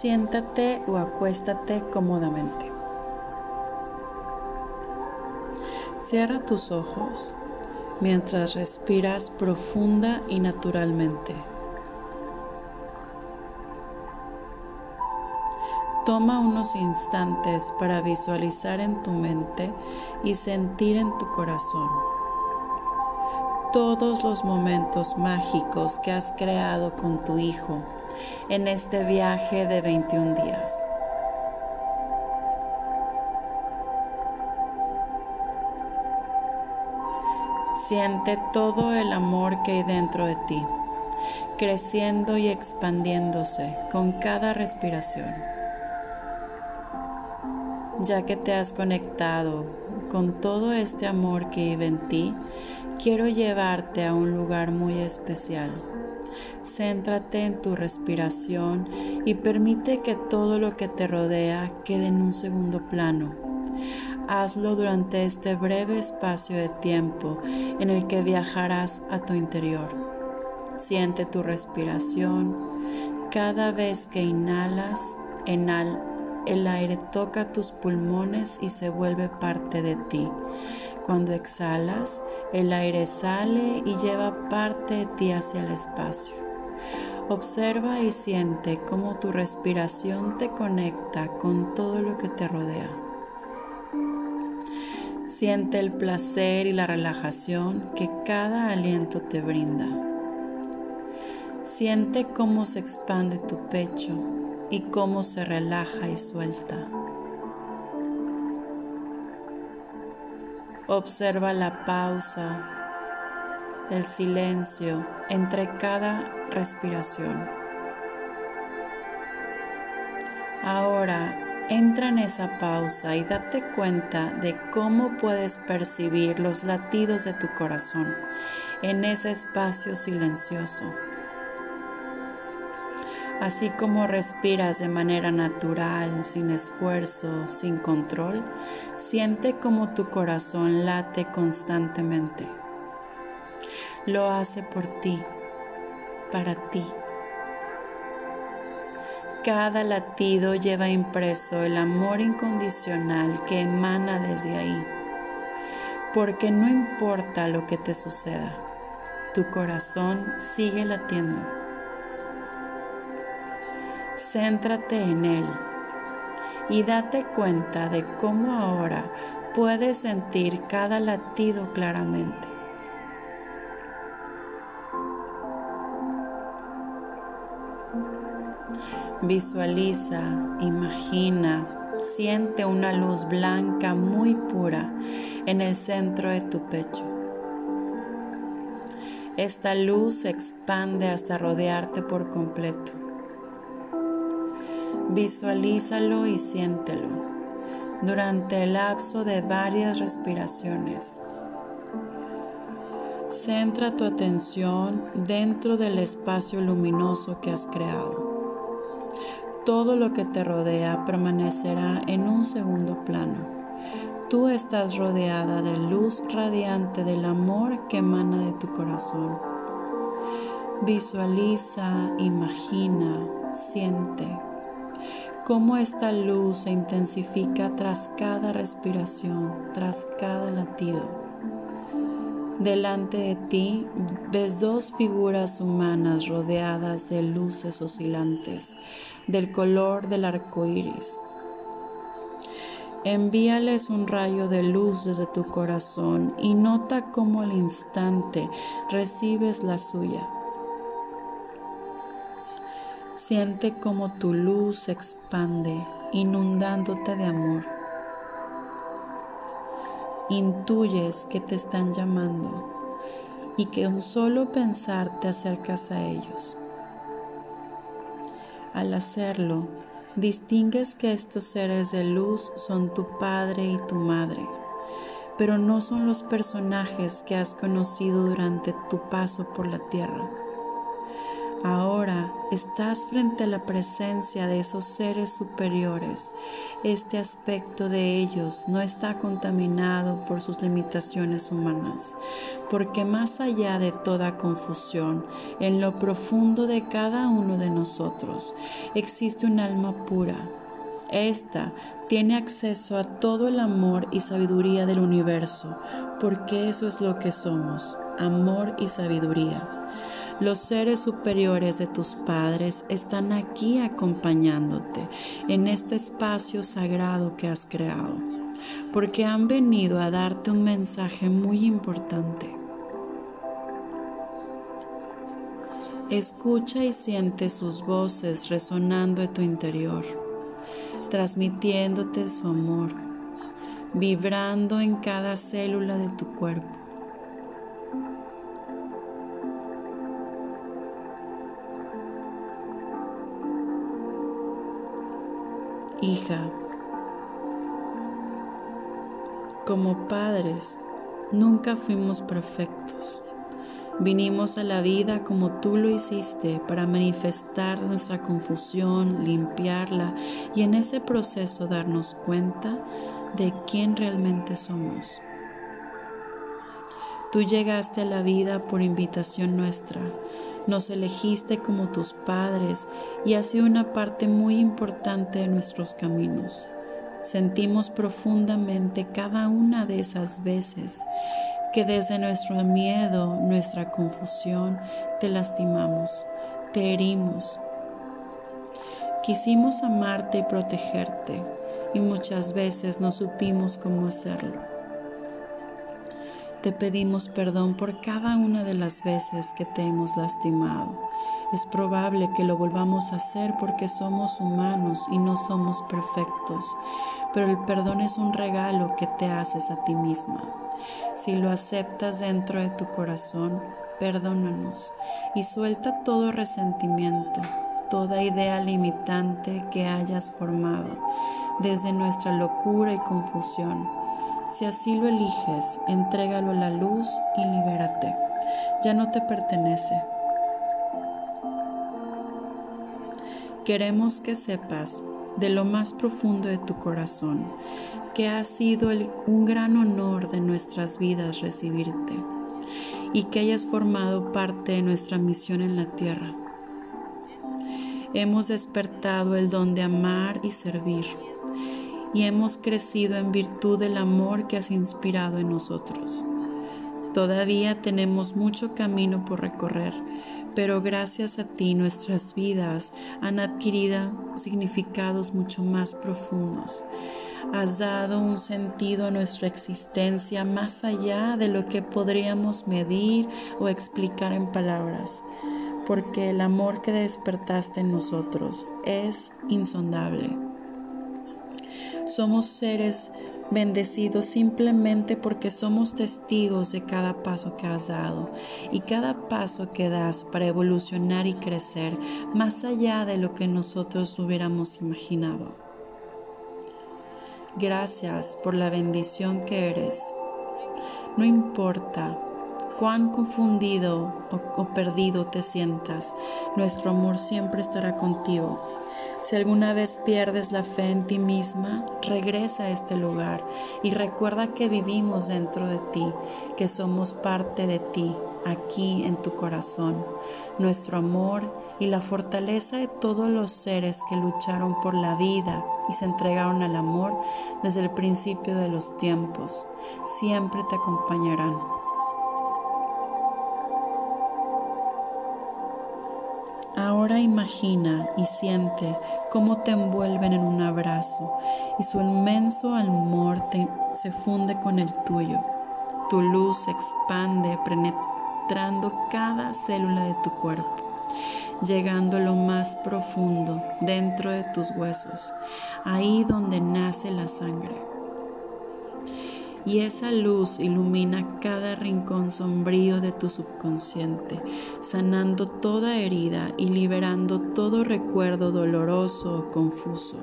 Siéntate o acuéstate cómodamente. Cierra tus ojos mientras respiras profunda y naturalmente. Toma unos instantes para visualizar en tu mente y sentir en tu corazón todos los momentos mágicos que has creado con tu hijo en este viaje de 21 días. Siente todo el amor que hay dentro de ti, creciendo y expandiéndose con cada respiración ya que te has conectado con todo este amor que vive en ti, quiero llevarte a un lugar muy especial. Céntrate en tu respiración y permite que todo lo que te rodea quede en un segundo plano. Hazlo durante este breve espacio de tiempo en el que viajarás a tu interior. Siente tu respiración. Cada vez que inhalas, inhala el aire toca tus pulmones y se vuelve parte de ti. Cuando exhalas, el aire sale y lleva parte de ti hacia el espacio. Observa y siente cómo tu respiración te conecta con todo lo que te rodea. Siente el placer y la relajación que cada aliento te brinda. Siente cómo se expande tu pecho y cómo se relaja y suelta. Observa la pausa, el silencio entre cada respiración. Ahora entra en esa pausa y date cuenta de cómo puedes percibir los latidos de tu corazón en ese espacio silencioso. Así como respiras de manera natural, sin esfuerzo, sin control, siente como tu corazón late constantemente. Lo hace por ti, para ti. Cada latido lleva impreso el amor incondicional que emana desde ahí, porque no importa lo que te suceda, tu corazón sigue latiendo Céntrate en Él y date cuenta de cómo ahora puedes sentir cada latido claramente. Visualiza, imagina, siente una luz blanca muy pura en el centro de tu pecho. Esta luz se expande hasta rodearte por completo. Visualízalo y siéntelo durante el lapso de varias respiraciones. Centra tu atención dentro del espacio luminoso que has creado. Todo lo que te rodea permanecerá en un segundo plano. Tú estás rodeada de luz radiante del amor que emana de tu corazón. Visualiza, imagina, siente cómo esta luz se intensifica tras cada respiración, tras cada latido. Delante de ti ves dos figuras humanas rodeadas de luces oscilantes del color del arco iris. Envíales un rayo de luz desde tu corazón y nota cómo al instante recibes la suya. Siente como tu luz se expande, inundándote de amor. Intuyes que te están llamando y que un solo pensar te acercas a ellos. Al hacerlo, distingues que estos seres de luz son tu padre y tu madre, pero no son los personajes que has conocido durante tu paso por la tierra Ahora estás frente a la presencia de esos seres superiores. Este aspecto de ellos no está contaminado por sus limitaciones humanas, porque más allá de toda confusión, en lo profundo de cada uno de nosotros existe un alma pura. Esta tiene acceso a todo el amor y sabiduría del universo, porque eso es lo que somos, amor y sabiduría. Los seres superiores de tus padres están aquí acompañándote en este espacio sagrado que has creado, porque han venido a darte un mensaje muy importante. Escucha y siente sus voces resonando en tu interior, transmitiéndote su amor, vibrando en cada célula de tu cuerpo. Hija. Como padres, nunca fuimos perfectos. Vinimos a la vida como tú lo hiciste para manifestar nuestra confusión, limpiarla y en ese proceso darnos cuenta de quién realmente somos. Tú llegaste a la vida por invitación nuestra nos elegiste como tus padres y has sido una parte muy importante de nuestros caminos. Sentimos profundamente cada una de esas veces que desde nuestro miedo, nuestra confusión, te lastimamos, te herimos. Quisimos amarte y protegerte y muchas veces no supimos cómo hacerlo. Te pedimos perdón por cada una de las veces que te hemos lastimado. Es probable que lo volvamos a hacer porque somos humanos y no somos perfectos, pero el perdón es un regalo que te haces a ti misma. Si lo aceptas dentro de tu corazón, perdónanos y suelta todo resentimiento, toda idea limitante que hayas formado desde nuestra locura y confusión si así lo eliges, entrégalo a la luz y libérate. Ya no te pertenece. Queremos que sepas de lo más profundo de tu corazón que ha sido un gran honor de nuestras vidas recibirte y que hayas formado parte de nuestra misión en la tierra. Hemos despertado el don de amar y servir y hemos crecido en virtud del amor que has inspirado en nosotros. Todavía tenemos mucho camino por recorrer, pero gracias a ti nuestras vidas han adquirido significados mucho más profundos. Has dado un sentido a nuestra existencia más allá de lo que podríamos medir o explicar en palabras, porque el amor que despertaste en nosotros es insondable. Somos seres bendecidos simplemente porque somos testigos de cada paso que has dado y cada paso que das para evolucionar y crecer más allá de lo que nosotros hubiéramos imaginado. Gracias por la bendición que eres. No importa cuán confundido o, perdido te sientas, nuestro amor siempre estará contigo si alguna vez pierdes la fe en ti misma, regresa a este lugar y recuerda que vivimos dentro de ti, que somos parte de ti, aquí en tu corazón. Nuestro amor y la fortaleza de todos los seres que lucharon por la vida y se entregaron al amor desde el principio de los tiempos, siempre te acompañarán. Imagina y siente cómo te envuelven en un abrazo y su inmenso amor se funde con el tuyo. Tu luz se expande penetrando cada célula de tu cuerpo, llegando a lo más profundo dentro de tus huesos, ahí donde nace la sangre y esa luz ilumina cada rincón sombrío de tu subconsciente, sanando toda herida y liberando todo recuerdo doloroso o confuso.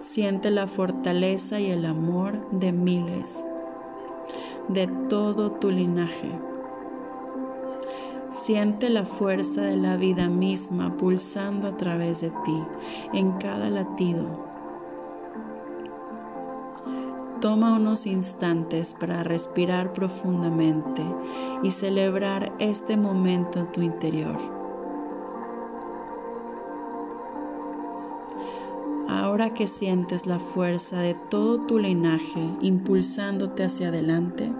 Siente la fortaleza y el amor de miles, de todo tu linaje. Siente la fuerza de la vida misma pulsando a través de ti en cada latido. Toma unos instantes para respirar profundamente y celebrar este momento en tu interior. Ahora que sientes la fuerza de todo tu linaje impulsándote hacia adelante,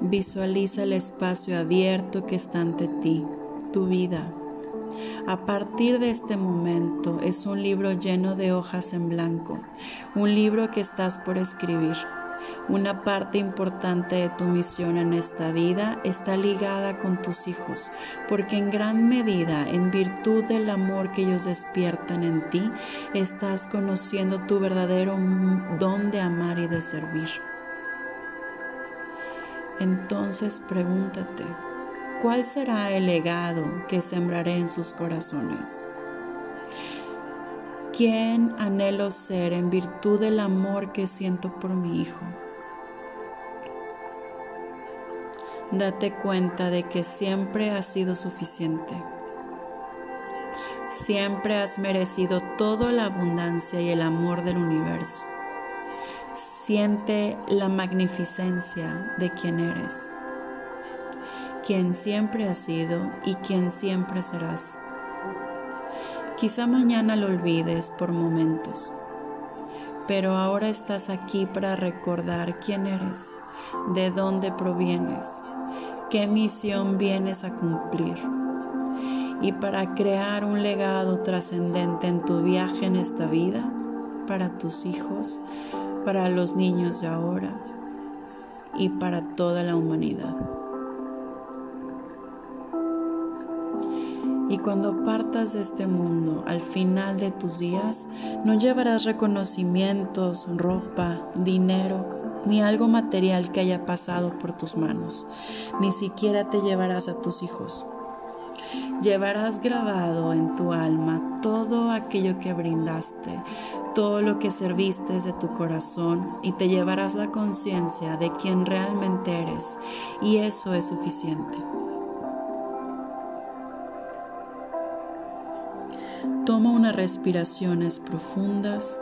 visualiza el espacio abierto que está ante ti, tu vida a partir de este momento es un libro lleno de hojas en blanco, un libro que estás por escribir. Una parte importante de tu misión en esta vida está ligada con tus hijos, porque en gran medida, en virtud del amor que ellos despiertan en ti, estás conociendo tu verdadero don de amar y de servir. Entonces pregúntate, ¿cuál será el legado que sembraré en sus corazones? ¿Quién anhelo ser en virtud del amor que siento por mi hijo? Date cuenta de que siempre has sido suficiente. Siempre has merecido toda la abundancia y el amor del universo. Siente la magnificencia de quien eres quien siempre has sido y quien siempre serás. Quizá mañana lo olvides por momentos, pero ahora estás aquí para recordar quién eres, de dónde provienes, qué misión vienes a cumplir y para crear un legado trascendente en tu viaje en esta vida, para tus hijos, para los niños de ahora y para toda la humanidad. Y cuando partas de este mundo, al final de tus días, no llevarás reconocimientos, ropa, dinero, ni algo material que haya pasado por tus manos. Ni siquiera te llevarás a tus hijos. Llevarás grabado en tu alma todo aquello que brindaste, todo lo que serviste de tu corazón y te llevarás la conciencia de quién realmente eres y eso es suficiente. Toma unas respiraciones profundas.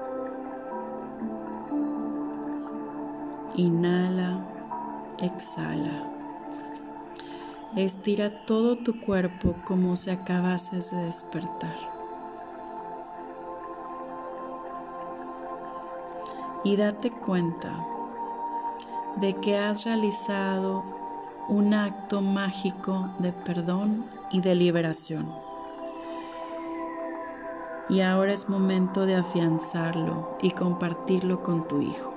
Inhala, exhala. Estira todo tu cuerpo como si acabases de despertar. Y date cuenta de que has realizado un acto mágico de perdón y de liberación y ahora es momento de afianzarlo y compartirlo con tu hijo.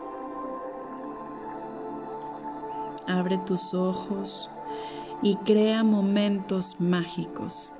Abre tus ojos y crea momentos mágicos.